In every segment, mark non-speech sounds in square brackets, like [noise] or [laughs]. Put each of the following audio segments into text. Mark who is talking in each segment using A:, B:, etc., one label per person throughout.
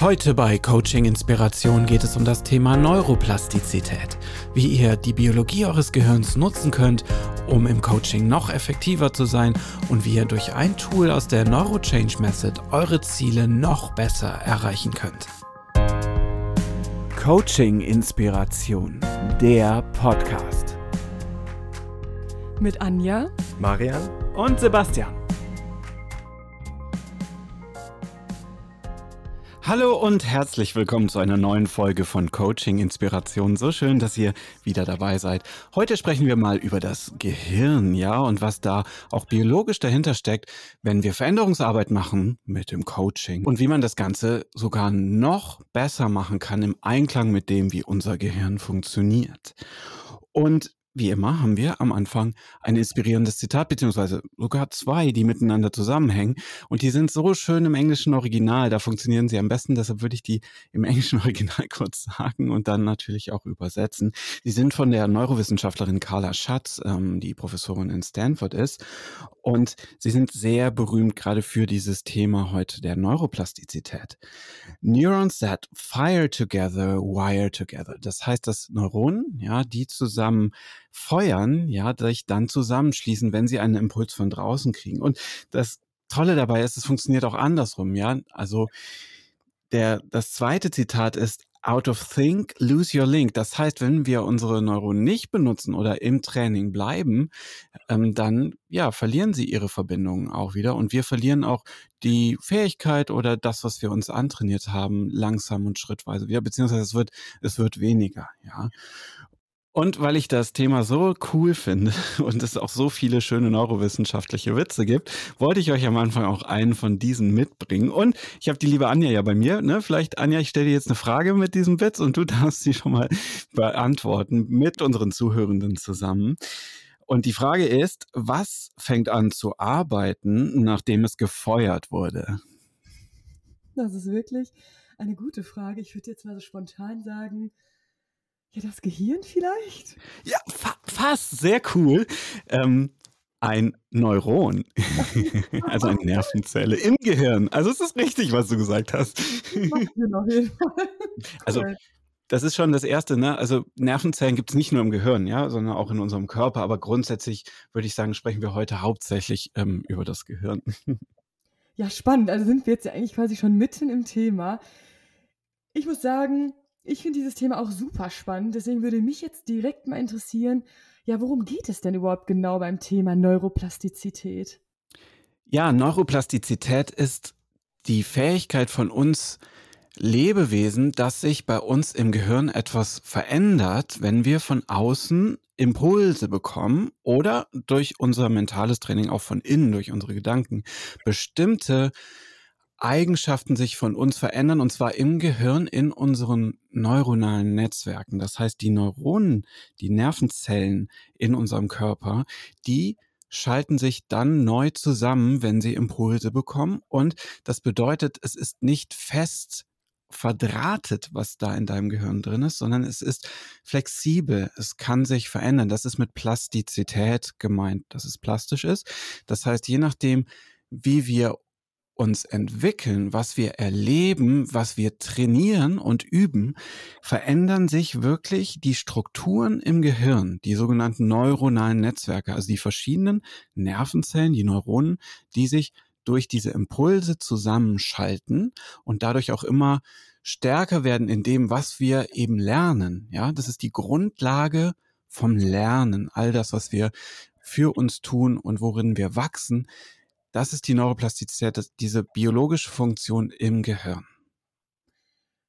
A: Heute bei Coaching Inspiration geht es um das Thema Neuroplastizität, wie ihr die Biologie eures Gehirns nutzen könnt, um im Coaching noch effektiver zu sein und wie ihr durch ein Tool aus der Neurochange Method eure Ziele noch besser erreichen könnt. Coaching Inspiration, der Podcast.
B: Mit Anja,
C: Marian
A: und Sebastian. Hallo und herzlich willkommen zu einer neuen Folge von Coaching Inspiration. So schön, dass ihr wieder dabei seid. Heute sprechen wir mal über das Gehirn, ja, und was da auch biologisch dahinter steckt, wenn wir Veränderungsarbeit machen mit dem Coaching und wie man das Ganze sogar noch besser machen kann im Einklang mit dem, wie unser Gehirn funktioniert. Und wie immer haben wir am Anfang ein inspirierendes Zitat, beziehungsweise sogar zwei, die miteinander zusammenhängen. Und die sind so schön im englischen Original, da funktionieren sie am besten. Deshalb würde ich die im englischen [laughs] Original kurz sagen und dann natürlich auch übersetzen. Sie sind von der Neurowissenschaftlerin Carla Schatz, ähm, die Professorin in Stanford ist. Und sie sind sehr berühmt gerade für dieses Thema heute der Neuroplastizität. Neurons that fire together, wire together. Das heißt, dass Neuronen, ja, die zusammen feuern, ja, sich dann zusammenschließen, wenn sie einen Impuls von draußen kriegen. Und das Tolle dabei ist, es funktioniert auch andersrum, ja. Also der, das zweite Zitat ist, out of think, lose your link. Das heißt, wenn wir unsere Neuronen nicht benutzen oder im Training bleiben, ähm, dann ja, verlieren sie ihre Verbindungen auch wieder und wir verlieren auch die Fähigkeit oder das, was wir uns antrainiert haben, langsam und schrittweise wieder, beziehungsweise es wird, es wird weniger, ja. Und weil ich das Thema so cool finde [laughs] und es auch so viele schöne neurowissenschaftliche Witze gibt, wollte ich euch am Anfang auch einen von diesen mitbringen. Und ich habe die liebe Anja ja bei mir. Ne? Vielleicht, Anja, ich stelle dir jetzt eine Frage mit diesem Witz und du [laughs] darfst sie schon mal beantworten mit unseren Zuhörenden zusammen. Und die Frage ist, was fängt an zu arbeiten, nachdem es gefeuert wurde?
B: Das ist wirklich eine gute Frage. Ich würde jetzt mal so spontan sagen, ja, das Gehirn vielleicht?
A: Ja, fa fast. Sehr cool. Ähm, ein Neuron, [laughs] also eine Nervenzelle im Gehirn. Also es ist richtig, was du gesagt hast. [laughs] also das ist schon das Erste, ne? Also Nervenzellen gibt es nicht nur im Gehirn, ja, sondern auch in unserem Körper. Aber grundsätzlich würde ich sagen, sprechen wir heute hauptsächlich ähm, über das Gehirn. [laughs]
B: Ja, spannend. Also sind wir jetzt ja eigentlich quasi schon mitten im Thema. Ich muss sagen, ich finde dieses Thema auch super spannend, deswegen würde mich jetzt direkt mal interessieren, ja, worum geht es denn überhaupt genau beim Thema Neuroplastizität?
A: Ja, Neuroplastizität ist die Fähigkeit von uns Lebewesen, dass sich bei uns im Gehirn etwas verändert, wenn wir von außen Impulse bekommen oder durch unser mentales Training auch von innen, durch unsere Gedanken, bestimmte Eigenschaften sich von uns verändern und zwar im Gehirn in unseren neuronalen Netzwerken. Das heißt, die Neuronen, die Nervenzellen in unserem Körper, die schalten sich dann neu zusammen, wenn sie Impulse bekommen. Und das bedeutet, es ist nicht fest verdrahtet, was da in deinem Gehirn drin ist, sondern es ist flexibel. Es kann sich verändern. Das ist mit Plastizität gemeint, dass es plastisch ist. Das heißt, je nachdem, wie wir uns entwickeln, was wir erleben, was wir trainieren und üben, verändern sich wirklich die Strukturen im Gehirn, die sogenannten neuronalen Netzwerke, also die verschiedenen Nervenzellen, die Neuronen, die sich durch diese Impulse zusammenschalten und dadurch auch immer stärker werden in dem, was wir eben lernen. Ja, das ist die Grundlage vom Lernen. All das, was wir für uns tun und worin wir wachsen, das ist die Neuroplastizität, diese biologische Funktion im Gehirn.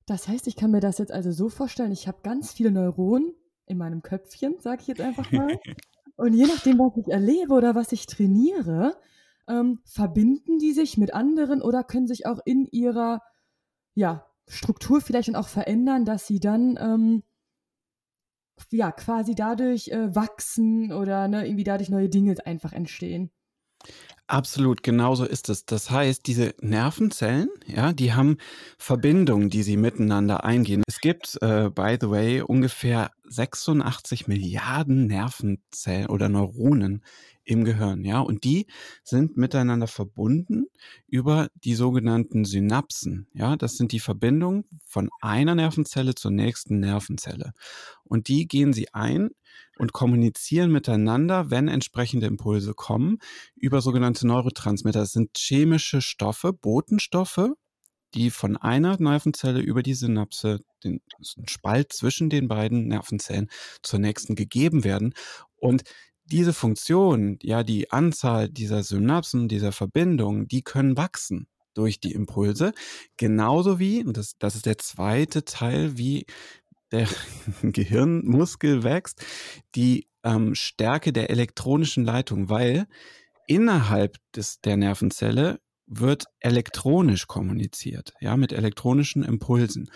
B: Das heißt, ich kann mir das jetzt also so vorstellen, ich habe ganz viele Neuronen in meinem Köpfchen, sage ich jetzt einfach mal. Und je nachdem, was ich erlebe oder was ich trainiere, ähm, verbinden die sich mit anderen oder können sich auch in ihrer ja, Struktur vielleicht dann auch verändern, dass sie dann ähm, ja quasi dadurch äh, wachsen oder ne, irgendwie dadurch neue Dinge einfach entstehen.
A: Absolut, genauso ist es. Das heißt, diese Nervenzellen, ja, die haben Verbindungen, die sie miteinander eingehen. Es gibt, äh, by the way, ungefähr 86 Milliarden Nervenzellen oder Neuronen im Gehirn, ja, und die sind miteinander verbunden über die sogenannten Synapsen, ja, das sind die Verbindungen von einer Nervenzelle zur nächsten Nervenzelle. Und die gehen sie ein und kommunizieren miteinander, wenn entsprechende Impulse kommen, über sogenannte Neurotransmitter. Das sind chemische Stoffe, Botenstoffe, die von einer Nervenzelle über die Synapse, den Spalt zwischen den beiden Nervenzellen zur nächsten gegeben werden. Und diese Funktion, ja, die Anzahl dieser Synapsen, dieser Verbindungen, die können wachsen durch die Impulse. Genauso wie, und das, das ist der zweite Teil, wie der [laughs] Gehirnmuskel wächst, die ähm, Stärke der elektronischen Leitung, weil innerhalb des, der Nervenzelle wird elektronisch kommuniziert, ja, mit elektronischen Impulsen.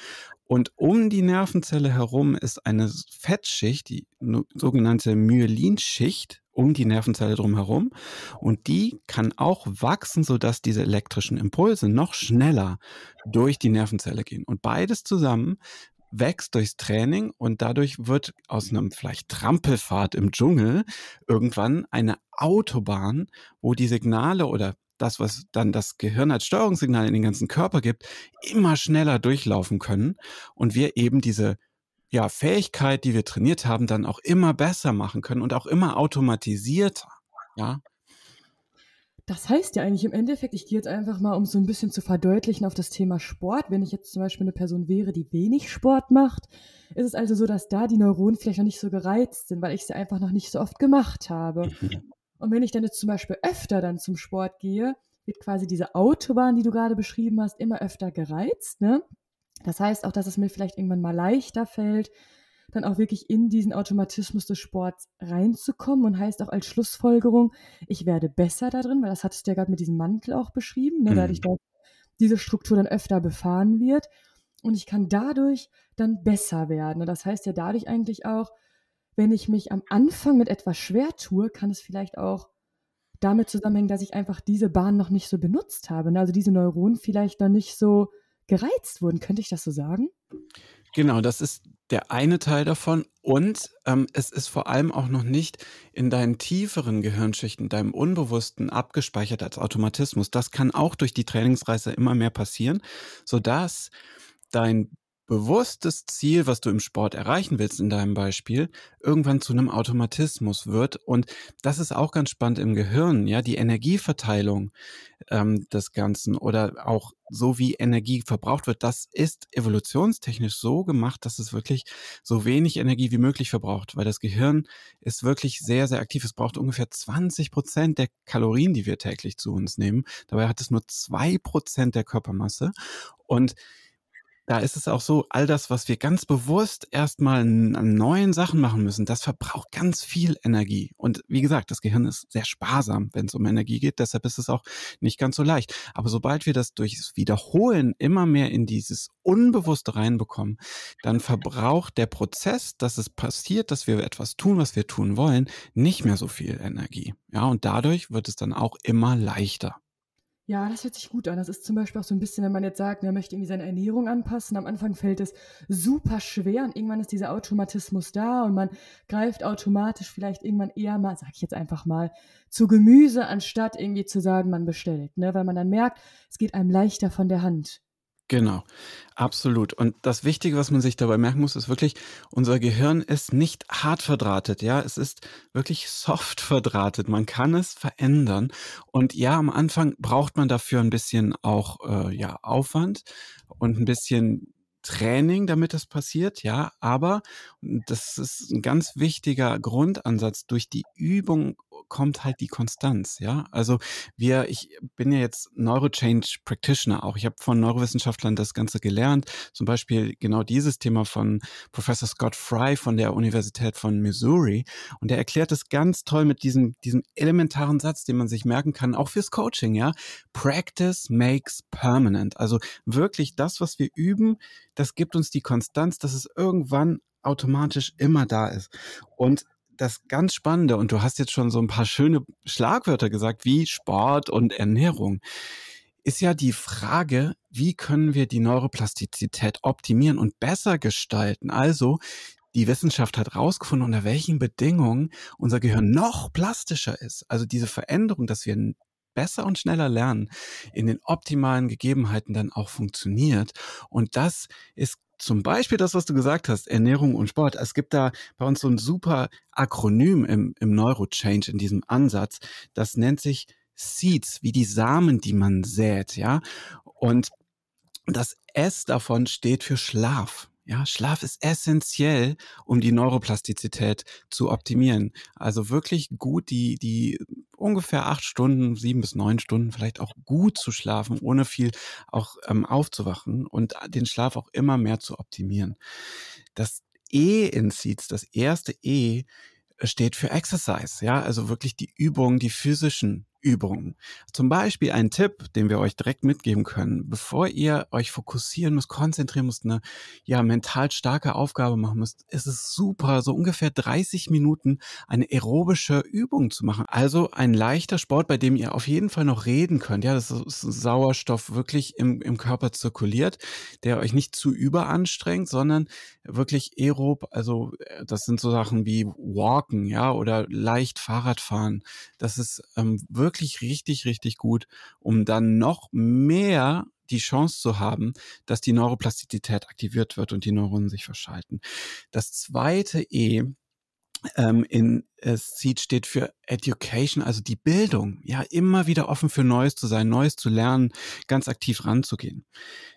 A: Und um die Nervenzelle herum ist eine Fettschicht, die sogenannte Myelinschicht, um die Nervenzelle drumherum. Und die kann auch wachsen, sodass diese elektrischen Impulse noch schneller durch die Nervenzelle gehen. Und beides zusammen wächst durchs Training und dadurch wird aus einem vielleicht Trampelfahrt im Dschungel irgendwann eine Autobahn, wo die Signale oder das, was dann das Gehirn als Steuerungssignal in den ganzen Körper gibt, immer schneller durchlaufen können und wir eben diese ja, Fähigkeit, die wir trainiert haben, dann auch immer besser machen können und auch immer automatisierter. Ja,
B: das heißt ja eigentlich im Endeffekt, ich gehe jetzt einfach mal, um so ein bisschen zu verdeutlichen auf das Thema Sport. Wenn ich jetzt zum Beispiel eine Person wäre, die wenig Sport macht, ist es also so, dass da die Neuronen vielleicht noch nicht so gereizt sind, weil ich sie einfach noch nicht so oft gemacht habe. Und wenn ich dann jetzt zum Beispiel öfter dann zum Sport gehe, wird quasi diese Autobahn, die du gerade beschrieben hast, immer öfter gereizt. Ne? Das heißt auch, dass es mir vielleicht irgendwann mal leichter fällt, dann auch wirklich in diesen Automatismus des Sports reinzukommen und heißt auch als Schlussfolgerung, ich werde besser da drin, weil das hattest du ja gerade mit diesem Mantel auch beschrieben, ne, mhm. dadurch, dass diese Struktur dann öfter befahren wird und ich kann dadurch dann besser werden. Und das heißt ja dadurch eigentlich auch, wenn ich mich am Anfang mit etwas schwer tue, kann es vielleicht auch damit zusammenhängen, dass ich einfach diese Bahn noch nicht so benutzt habe. Ne? Also diese Neuronen vielleicht noch nicht so gereizt wurden. Könnte ich das so sagen?
A: Genau, das ist der eine Teil davon. Und ähm, es ist vor allem auch noch nicht in deinen tieferen Gehirnschichten, deinem Unbewussten abgespeichert als Automatismus. Das kann auch durch die Trainingsreise immer mehr passieren, sodass dein bewusstes Ziel, was du im Sport erreichen willst, in deinem Beispiel, irgendwann zu einem Automatismus wird. Und das ist auch ganz spannend im Gehirn, ja, die Energieverteilung ähm, des Ganzen oder auch so wie Energie verbraucht wird, das ist evolutionstechnisch so gemacht, dass es wirklich so wenig Energie wie möglich verbraucht, weil das Gehirn ist wirklich sehr, sehr aktiv. Es braucht ungefähr 20 Prozent der Kalorien, die wir täglich zu uns nehmen. Dabei hat es nur zwei Prozent der Körpermasse. Und da ist es auch so, all das, was wir ganz bewusst erstmal an neuen Sachen machen müssen, das verbraucht ganz viel Energie. Und wie gesagt, das Gehirn ist sehr sparsam, wenn es um Energie geht. Deshalb ist es auch nicht ganz so leicht. Aber sobald wir das durchs Wiederholen immer mehr in dieses Unbewusste reinbekommen, dann verbraucht der Prozess, dass es passiert, dass wir etwas tun, was wir tun wollen, nicht mehr so viel Energie. Ja, und dadurch wird es dann auch immer leichter.
B: Ja, das hört sich gut an. Das ist zum Beispiel auch so ein bisschen, wenn man jetzt sagt, man möchte irgendwie seine Ernährung anpassen. Am Anfang fällt es super schwer und irgendwann ist dieser Automatismus da und man greift automatisch vielleicht irgendwann eher mal, sag ich jetzt einfach mal, zu Gemüse, anstatt irgendwie zu sagen, man bestellt. Ne? Weil man dann merkt, es geht einem leichter von der Hand.
A: Genau, absolut. Und das Wichtige, was man sich dabei merken muss, ist wirklich, unser Gehirn ist nicht hart verdrahtet, ja, es ist wirklich soft verdrahtet. Man kann es verändern. Und ja, am Anfang braucht man dafür ein bisschen auch äh, ja, Aufwand und ein bisschen Training, damit das passiert, ja, aber das ist ein ganz wichtiger Grundansatz. Durch die Übung kommt halt die Konstanz, ja. Also wir, ich bin ja jetzt Neurochange Practitioner auch. Ich habe von Neurowissenschaftlern das Ganze gelernt. Zum Beispiel genau dieses Thema von Professor Scott Fry von der Universität von Missouri. Und der erklärt es ganz toll mit diesem, diesem elementaren Satz, den man sich merken kann, auch fürs Coaching, ja. Practice makes permanent. Also wirklich das, was wir üben, das gibt uns die Konstanz, dass es irgendwann automatisch immer da ist. Und das ganz Spannende, und du hast jetzt schon so ein paar schöne Schlagwörter gesagt, wie Sport und Ernährung, ist ja die Frage, wie können wir die Neuroplastizität optimieren und besser gestalten? Also, die Wissenschaft hat herausgefunden, unter welchen Bedingungen unser Gehirn noch plastischer ist. Also diese Veränderung, dass wir besser und schneller lernen, in den optimalen Gegebenheiten dann auch funktioniert. Und das ist zum Beispiel das, was du gesagt hast, Ernährung und Sport. Es gibt da bei uns so ein super Akronym im, im Neurochange, in diesem Ansatz. Das nennt sich Seeds, wie die Samen, die man sät, ja. Und das S davon steht für Schlaf. Ja, Schlaf ist essentiell, um die Neuroplastizität zu optimieren. Also wirklich gut, die, die ungefähr acht Stunden, sieben bis neun Stunden vielleicht auch gut zu schlafen, ohne viel auch ähm, aufzuwachen und den Schlaf auch immer mehr zu optimieren. Das E in Seeds, das erste E, steht für Exercise, ja, also wirklich die Übungen, die physischen Übungen. Zum Beispiel ein Tipp, den wir euch direkt mitgeben können, bevor ihr euch fokussieren müsst, konzentrieren müsst, eine ja mental starke Aufgabe machen müsst, ist es super, so ungefähr 30 Minuten eine aerobische Übung zu machen. Also ein leichter Sport, bei dem ihr auf jeden Fall noch reden könnt. Ja, das ist Sauerstoff wirklich im, im Körper zirkuliert, der euch nicht zu überanstrengt, sondern wirklich aerob. Also äh, das sind so Sachen wie Walken, ja, oder leicht Fahrradfahren. Das ist ähm, wirklich wirklich richtig, richtig gut, um dann noch mehr die Chance zu haben, dass die Neuroplastizität aktiviert wird und die Neuronen sich verschalten. Das zweite E ähm, in äh, Seed steht für Education, also die Bildung. Ja, immer wieder offen für Neues zu sein, Neues zu lernen, ganz aktiv ranzugehen.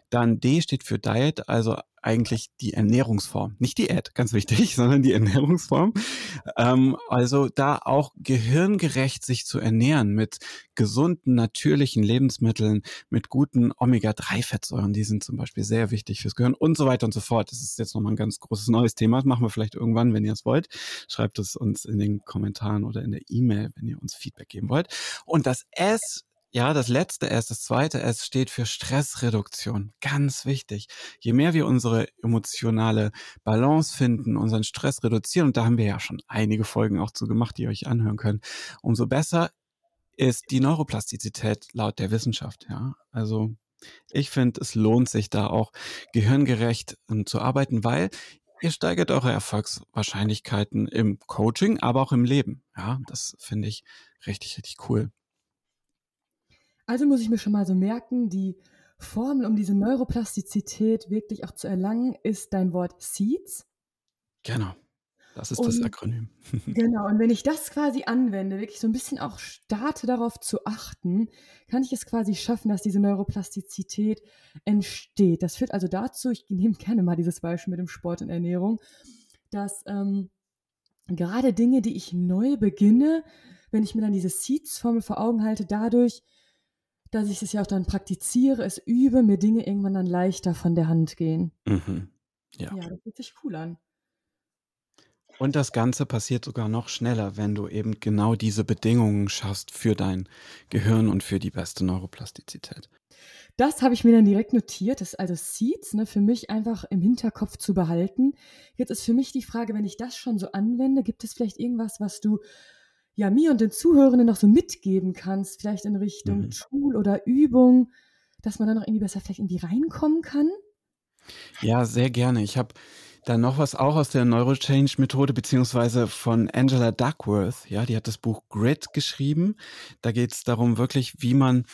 A: Dann D steht für Diet, also eigentlich die Ernährungsform. Nicht Diät, ganz wichtig, [laughs] sondern die Ernährungsform. Ähm, also da auch gehirngerecht sich zu ernähren mit gesunden, natürlichen Lebensmitteln, mit guten Omega-3-Fettsäuren, die sind zum Beispiel sehr wichtig fürs Gehirn und so weiter und so fort. Das ist jetzt nochmal ein ganz großes neues Thema. Das machen wir vielleicht irgendwann, wenn ihr es wollt. Schreibt es uns in den Kommentaren oder in der E-Mail, wenn ihr uns Feedback geben wollt. Und das S ja, das letzte S, das zweite S steht für Stressreduktion. Ganz wichtig. Je mehr wir unsere emotionale Balance finden, unseren Stress reduzieren, und da haben wir ja schon einige Folgen auch zu gemacht, die ihr euch anhören könnt, umso besser ist die Neuroplastizität laut der Wissenschaft. Ja, also ich finde, es lohnt sich da auch gehirngerecht um, zu arbeiten, weil ihr steigert eure Erfolgswahrscheinlichkeiten im Coaching, aber auch im Leben. Ja, das finde ich richtig, richtig cool.
B: Also muss ich mir schon mal so merken, die Formel, um diese Neuroplastizität wirklich auch zu erlangen, ist dein Wort Seeds.
A: Genau. Das ist das Akronym. [laughs]
B: genau, und wenn ich das quasi anwende, wirklich so ein bisschen auch starte darauf zu achten, kann ich es quasi schaffen, dass diese Neuroplastizität entsteht. Das führt also dazu, ich nehme gerne mal dieses Beispiel mit dem Sport und Ernährung, dass ähm, gerade Dinge, die ich neu beginne, wenn ich mir dann diese Seeds-Formel vor Augen halte, dadurch dass ich es ja auch dann praktiziere, es übe, mir Dinge irgendwann dann leichter von der Hand gehen.
A: Mhm. Ja.
B: ja, das fühlt sich cool an.
A: Und das Ganze passiert sogar noch schneller, wenn du eben genau diese Bedingungen schaffst für dein Gehirn und für die beste Neuroplastizität.
B: Das habe ich mir dann direkt notiert. Das ist also Seeds, ne, für mich einfach im Hinterkopf zu behalten. Jetzt ist für mich die Frage, wenn ich das schon so anwende, gibt es vielleicht irgendwas, was du ja, mir und den Zuhörenden noch so mitgeben kannst, vielleicht in Richtung mhm. Tool oder Übung, dass man da noch irgendwie besser vielleicht irgendwie reinkommen kann?
A: Ja, sehr gerne. Ich habe da noch was auch aus der Neurochange-Methode, beziehungsweise von Angela Duckworth. Ja, die hat das Buch Grid geschrieben. Da geht es darum, wirklich, wie man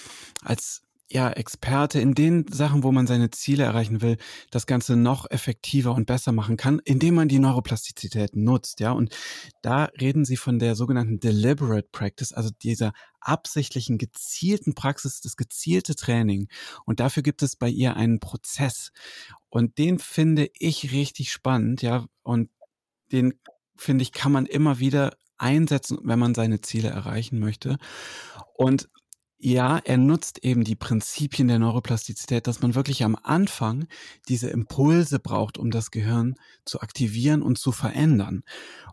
A: als ja, Experte in den Sachen, wo man seine Ziele erreichen will, das Ganze noch effektiver und besser machen kann, indem man die Neuroplastizität nutzt, ja. Und da reden sie von der sogenannten deliberate practice, also dieser absichtlichen, gezielten Praxis, das gezielte Training. Und dafür gibt es bei ihr einen Prozess. Und den finde ich richtig spannend, ja. Und den finde ich, kann man immer wieder einsetzen, wenn man seine Ziele erreichen möchte. Und ja, er nutzt eben die Prinzipien der Neuroplastizität, dass man wirklich am Anfang diese Impulse braucht, um das Gehirn zu aktivieren und zu verändern.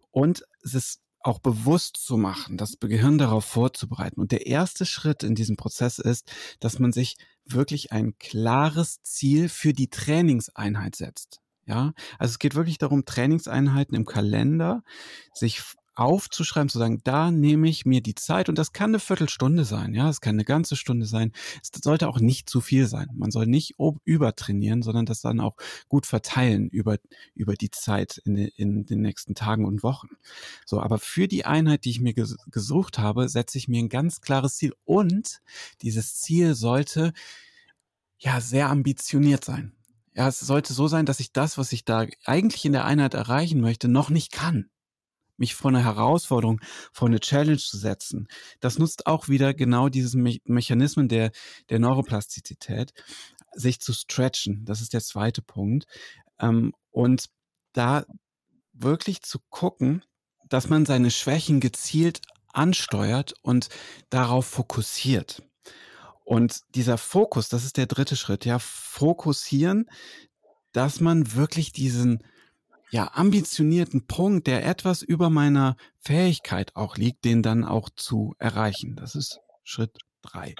A: Und es ist auch bewusst zu machen, das Gehirn darauf vorzubereiten. Und der erste Schritt in diesem Prozess ist, dass man sich wirklich ein klares Ziel für die Trainingseinheit setzt. Ja, also es geht wirklich darum, Trainingseinheiten im Kalender sich aufzuschreiben, zu sagen, da nehme ich mir die Zeit und das kann eine Viertelstunde sein, ja, es kann eine ganze Stunde sein. Es sollte auch nicht zu viel sein. Man soll nicht übertrainieren, sondern das dann auch gut verteilen über, über die Zeit in, in den nächsten Tagen und Wochen. So, aber für die Einheit, die ich mir ges gesucht habe, setze ich mir ein ganz klares Ziel und dieses Ziel sollte ja sehr ambitioniert sein. Ja, es sollte so sein, dass ich das, was ich da eigentlich in der Einheit erreichen möchte, noch nicht kann mich vor eine Herausforderung, vor eine Challenge zu setzen. Das nutzt auch wieder genau diese Me Mechanismen der, der Neuroplastizität, sich zu stretchen. Das ist der zweite Punkt. Ähm, und da wirklich zu gucken, dass man seine Schwächen gezielt ansteuert und darauf fokussiert. Und dieser Fokus, das ist der dritte Schritt, ja, fokussieren, dass man wirklich diesen ja, ambitionierten Punkt, der etwas über meiner Fähigkeit auch liegt, den dann auch zu erreichen. Das ist Schritt drei.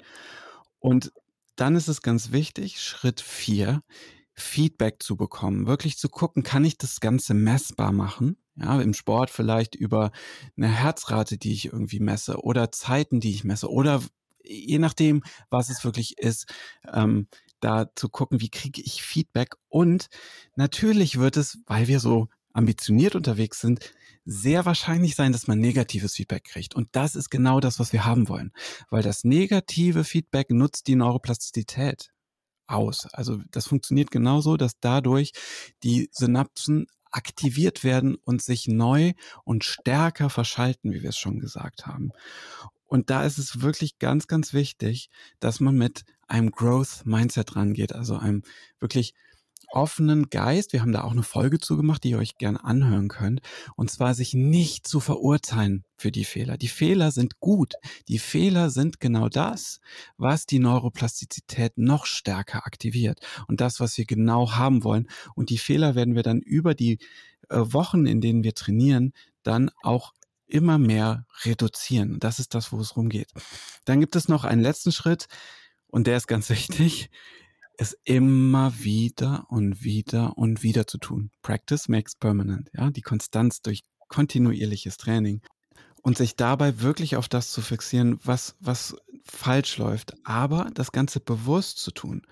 A: Und dann ist es ganz wichtig, Schritt vier, Feedback zu bekommen, wirklich zu gucken, kann ich das Ganze messbar machen? Ja, im Sport vielleicht über eine Herzrate, die ich irgendwie messe oder Zeiten, die ich messe oder je nachdem, was es wirklich ist, ähm, da zu gucken, wie kriege ich Feedback. Und natürlich wird es, weil wir so ambitioniert unterwegs sind, sehr wahrscheinlich sein, dass man negatives Feedback kriegt. Und das ist genau das, was wir haben wollen. Weil das negative Feedback nutzt die Neuroplastizität aus. Also das funktioniert genauso, dass dadurch die Synapsen aktiviert werden und sich neu und stärker verschalten, wie wir es schon gesagt haben. Und da ist es wirklich ganz, ganz wichtig, dass man mit einem Growth Mindset rangeht, also einem wirklich offenen Geist. Wir haben da auch eine Folge zugemacht, die ihr euch gerne anhören könnt. Und zwar sich nicht zu verurteilen für die Fehler. Die Fehler sind gut. Die Fehler sind genau das, was die Neuroplastizität noch stärker aktiviert. Und das, was wir genau haben wollen. Und die Fehler werden wir dann über die äh, Wochen, in denen wir trainieren, dann auch immer mehr reduzieren. Das ist das, wo es rumgeht. Dann gibt es noch einen letzten Schritt und der ist ganz [laughs] wichtig, es immer wieder und wieder und wieder zu tun. Practice makes permanent. Ja, die Konstanz durch kontinuierliches Training und sich dabei wirklich auf das zu fixieren, was, was falsch läuft, aber das Ganze bewusst zu tun.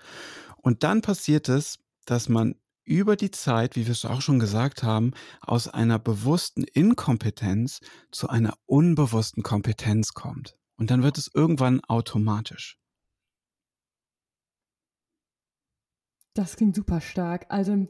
A: Und dann passiert es, dass man über die Zeit, wie wir es auch schon gesagt haben, aus einer bewussten Inkompetenz zu einer unbewussten Kompetenz kommt. Und dann wird es irgendwann automatisch.
B: Das klingt super stark. Also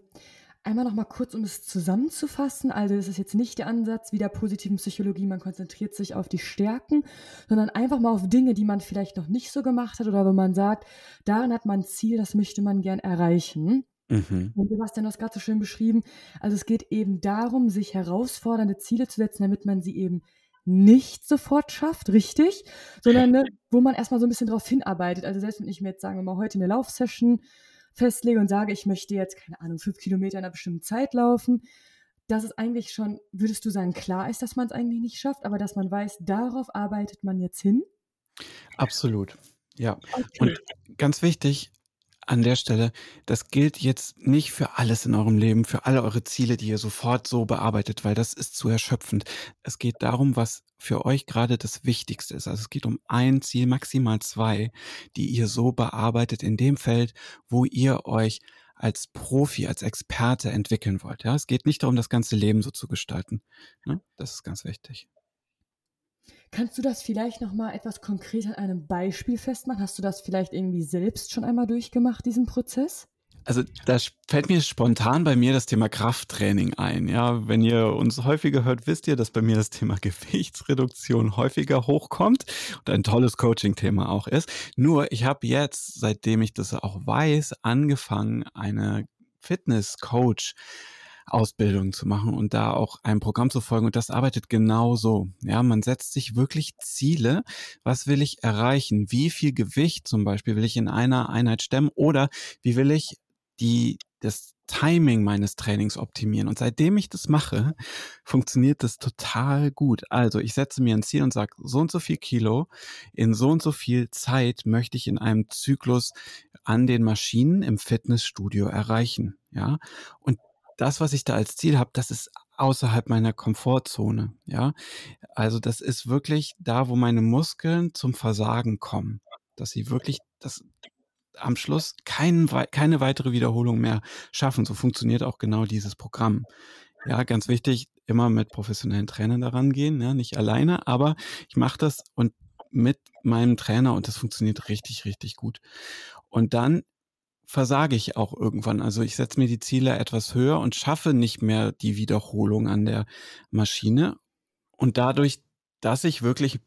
B: einmal noch mal kurz, um es zusammenzufassen. Also das ist jetzt nicht der Ansatz wie der positiven Psychologie, man konzentriert sich auf die Stärken, sondern einfach mal auf Dinge, die man vielleicht noch nicht so gemacht hat oder wo man sagt, darin hat man ein Ziel, das möchte man gern erreichen. Mhm. Und Sebastian hat es gerade so schön beschrieben. Also es geht eben darum, sich herausfordernde Ziele zu setzen, damit man sie eben nicht sofort schafft, richtig, sondern ne, wo man erstmal so ein bisschen drauf hinarbeitet. Also selbst wenn ich mir jetzt, sagen wir mal, heute eine Laufsession festlege und sage, ich möchte jetzt, keine Ahnung, fünf Kilometer in einer bestimmten Zeit laufen, dass es eigentlich schon, würdest du sagen, klar ist, dass man es eigentlich nicht schafft, aber dass man weiß, darauf arbeitet man jetzt hin?
A: Absolut. Ja. Okay. Und ganz wichtig, an der Stelle, das gilt jetzt nicht für alles in eurem Leben, für alle eure Ziele, die ihr sofort so bearbeitet, weil das ist zu erschöpfend. Es geht darum, was für euch gerade das Wichtigste ist. Also es geht um ein Ziel, maximal zwei, die ihr so bearbeitet in dem Feld, wo ihr euch als Profi, als Experte entwickeln wollt. Ja, es geht nicht darum, das ganze Leben so zu gestalten. Ne? Das ist ganz wichtig.
B: Kannst du das vielleicht noch mal etwas konkret an einem Beispiel festmachen? Hast du das vielleicht irgendwie selbst schon einmal durchgemacht, diesen Prozess?
A: Also da fällt mir spontan bei mir das Thema Krafttraining ein. Ja, wenn ihr uns häufiger hört, wisst ihr, dass bei mir das Thema [laughs] Gewichtsreduktion häufiger hochkommt und ein tolles Coaching-Thema auch ist. Nur ich habe jetzt, seitdem ich das auch weiß, angefangen, eine Fitness-Coach Ausbildung zu machen und da auch einem Programm zu folgen. Und das arbeitet genauso. Ja, man setzt sich wirklich Ziele. Was will ich erreichen? Wie viel Gewicht zum Beispiel will ich in einer Einheit stemmen? Oder wie will ich die, das Timing meines Trainings optimieren. Und seitdem ich das mache, funktioniert das total gut. Also ich setze mir ein Ziel und sage, so und so viel Kilo in so und so viel Zeit möchte ich in einem Zyklus an den Maschinen im Fitnessstudio erreichen. Ja, und das, was ich da als Ziel habe, das ist außerhalb meiner Komfortzone, ja. Also, das ist wirklich da, wo meine Muskeln zum Versagen kommen, dass sie wirklich das am Schluss kein keine weitere Wiederholung mehr schaffen. So funktioniert auch genau dieses Programm. Ja, ganz wichtig, immer mit professionellen Trainern daran gehen, ja, nicht alleine, aber ich mache das und mit meinem Trainer und das funktioniert richtig, richtig gut. Und dann versage ich auch irgendwann. Also ich setze mir die Ziele etwas höher und schaffe nicht mehr die Wiederholung an der Maschine. Und dadurch, dass ich wirklich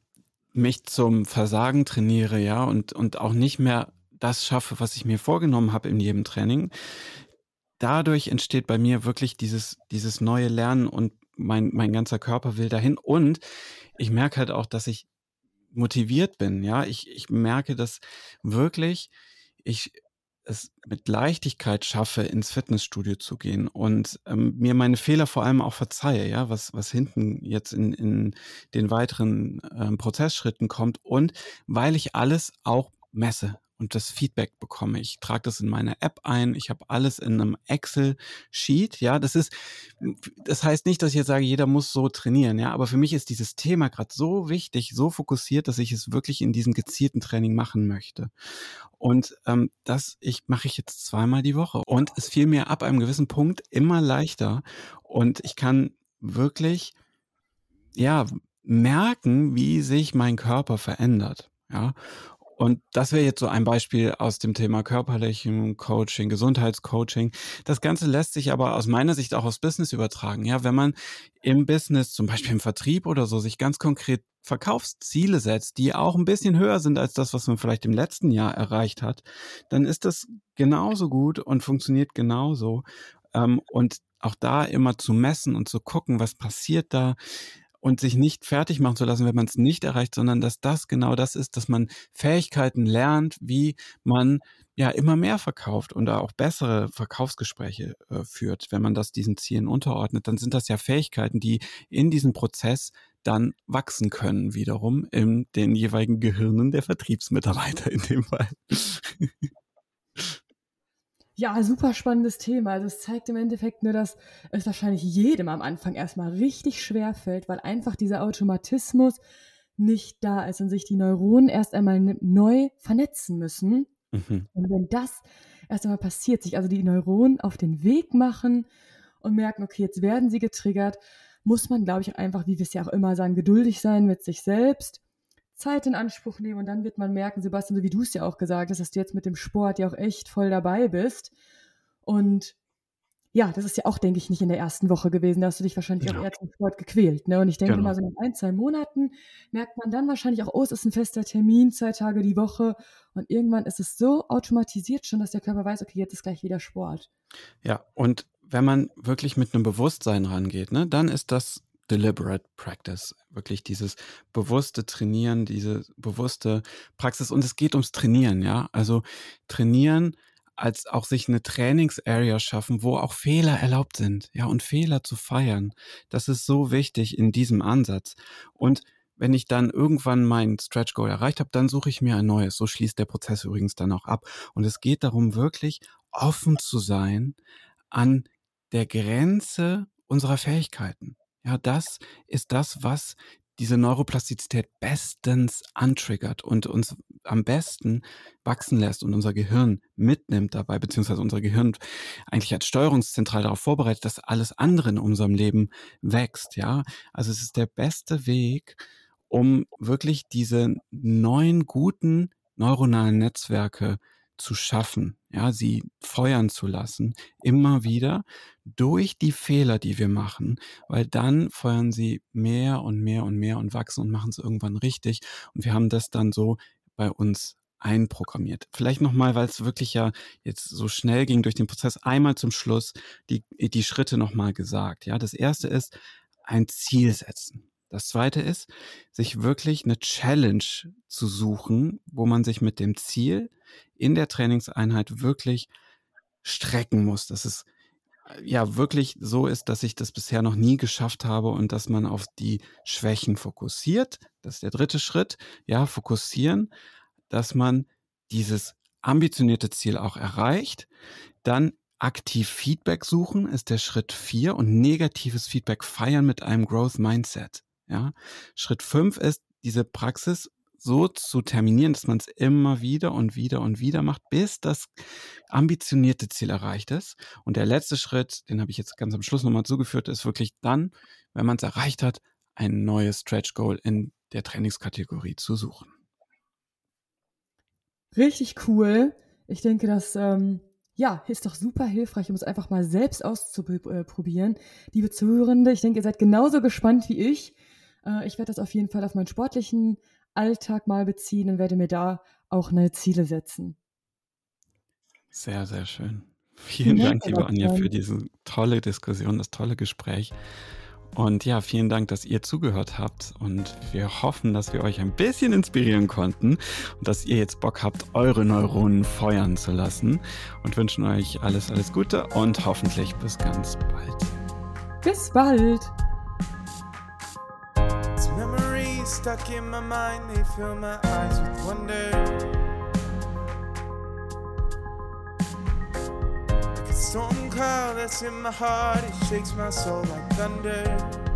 A: mich zum Versagen trainiere, ja, und, und auch nicht mehr das schaffe, was ich mir vorgenommen habe in jedem Training, dadurch entsteht bei mir wirklich dieses, dieses neue Lernen und mein, mein ganzer Körper will dahin. Und ich merke halt auch, dass ich motiviert bin. Ja, ich, ich merke, dass wirklich ich es mit Leichtigkeit schaffe, ins Fitnessstudio zu gehen und ähm, mir meine Fehler vor allem auch verzeihe, ja, was, was hinten jetzt in, in den weiteren ähm, Prozessschritten kommt und weil ich alles auch messe und das Feedback bekomme. Ich trage das in meine App ein. Ich habe alles in einem Excel-Sheet. Ja, das ist, das heißt nicht, dass ich jetzt sage, jeder muss so trainieren. Ja, aber für mich ist dieses Thema gerade so wichtig, so fokussiert, dass ich es wirklich in diesem gezielten Training machen möchte. Und ähm, das ich mache ich jetzt zweimal die Woche. Und es fiel mir ab einem gewissen Punkt immer leichter. Und ich kann wirklich, ja, merken, wie sich mein Körper verändert. Ja, und das wäre jetzt so ein Beispiel aus dem Thema körperlichem Coaching, Gesundheitscoaching. Das Ganze lässt sich aber aus meiner Sicht auch aufs Business übertragen. Ja, wenn man im Business, zum Beispiel im Vertrieb oder so, sich ganz konkret Verkaufsziele setzt, die auch ein bisschen höher sind als das, was man vielleicht im letzten Jahr erreicht hat, dann ist das genauso gut und funktioniert genauso. Ähm, und auch da immer zu messen und zu gucken, was passiert da, und sich nicht fertig machen zu lassen, wenn man es nicht erreicht, sondern dass das genau das ist, dass man Fähigkeiten lernt, wie man ja immer mehr verkauft und da auch bessere Verkaufsgespräche äh, führt. Wenn man das diesen Zielen unterordnet, dann sind das ja Fähigkeiten, die in diesem Prozess dann wachsen können, wiederum in den jeweiligen Gehirnen der Vertriebsmitarbeiter in dem Fall.
B: Ja, super spannendes Thema. Also es zeigt im Endeffekt nur, dass es wahrscheinlich jedem am Anfang erstmal richtig schwer fällt, weil einfach dieser Automatismus nicht da ist und sich die Neuronen erst einmal neu vernetzen müssen. Mhm. Und wenn das erst einmal passiert, sich also die Neuronen auf den Weg machen und merken, okay, jetzt werden sie getriggert, muss man, glaube ich, einfach, wie wir es ja auch immer sagen, geduldig sein mit sich selbst Zeit in Anspruch nehmen und dann wird man merken, Sebastian, so wie du es ja auch gesagt hast, dass du jetzt mit dem Sport ja auch echt voll dabei bist. Und ja, das ist ja auch, denke ich, nicht in der ersten Woche gewesen. Da hast du dich wahrscheinlich ja. auch eher zum Sport gequält. Ne? Und ich denke genau. mal, so in ein, zwei Monaten merkt man dann wahrscheinlich auch, oh, es ist ein fester Termin, zwei Tage die Woche. Und irgendwann ist es so automatisiert schon, dass der Körper weiß, okay, jetzt ist gleich wieder Sport.
A: Ja, und wenn man wirklich mit einem Bewusstsein rangeht, ne, dann ist das deliberate practice, wirklich dieses bewusste Trainieren, diese bewusste Praxis. Und es geht ums Trainieren, ja. Also trainieren als auch sich eine Trainingsarea schaffen, wo auch Fehler erlaubt sind, ja, und Fehler zu feiern. Das ist so wichtig in diesem Ansatz. Und wenn ich dann irgendwann mein Stretch Goal erreicht habe, dann suche ich mir ein neues. So schließt der Prozess übrigens dann auch ab. Und es geht darum, wirklich offen zu sein an der Grenze unserer Fähigkeiten. Ja, das ist das, was diese Neuroplastizität bestens antriggert und uns am besten wachsen lässt und unser Gehirn mitnimmt dabei, beziehungsweise unser Gehirn eigentlich als Steuerungszentral darauf vorbereitet, dass alles andere in unserem Leben wächst, ja. Also es ist der beste Weg, um wirklich diese neuen guten neuronalen Netzwerke zu schaffen, ja, sie feuern zu lassen, immer wieder durch die Fehler, die wir machen, weil dann feuern sie mehr und mehr und mehr und wachsen und machen es irgendwann richtig. Und wir haben das dann so bei uns einprogrammiert. Vielleicht nochmal, weil es wirklich ja jetzt so schnell ging durch den Prozess, einmal zum Schluss die, die Schritte nochmal gesagt. Ja, das erste ist ein Ziel setzen. Das zweite ist, sich wirklich eine Challenge zu suchen, wo man sich mit dem Ziel in der Trainingseinheit wirklich strecken muss, dass es äh, ja wirklich so ist, dass ich das bisher noch nie geschafft habe und dass man auf die Schwächen fokussiert. Das ist der dritte Schritt. Ja, fokussieren, dass man dieses ambitionierte Ziel auch erreicht. Dann Aktiv Feedback suchen ist der Schritt 4 und negatives Feedback feiern mit einem Growth Mindset. Ja? Schritt 5 ist diese Praxis so zu terminieren, dass man es immer wieder und wieder und wieder macht, bis das ambitionierte Ziel erreicht ist. Und der letzte Schritt, den habe ich jetzt ganz am Schluss nochmal zugeführt, ist wirklich dann, wenn man es erreicht hat, ein neues Stretch Goal in der Trainingskategorie zu suchen.
B: Richtig cool. Ich denke, das ähm, ja, ist doch super hilfreich, um es einfach mal selbst auszuprobieren. Liebe Zuhörende, ich denke, ihr seid genauso gespannt wie ich. Äh, ich werde das auf jeden Fall auf meinen sportlichen Alltag mal beziehen und werde mir da auch neue Ziele setzen.
A: Sehr, sehr schön. Vielen Dank, liebe Anja, für diese tolle Diskussion, das tolle Gespräch. Und ja, vielen Dank, dass ihr zugehört habt. Und wir hoffen, dass wir euch ein bisschen inspirieren konnten und dass ihr jetzt Bock habt, eure Neuronen feuern zu lassen. Und wünschen euch alles, alles Gute und hoffentlich bis ganz bald.
B: Bis bald.
C: Stuck in my mind, they fill my eyes with wonder. Like a storm cloud that's in my heart, it shakes my soul like thunder.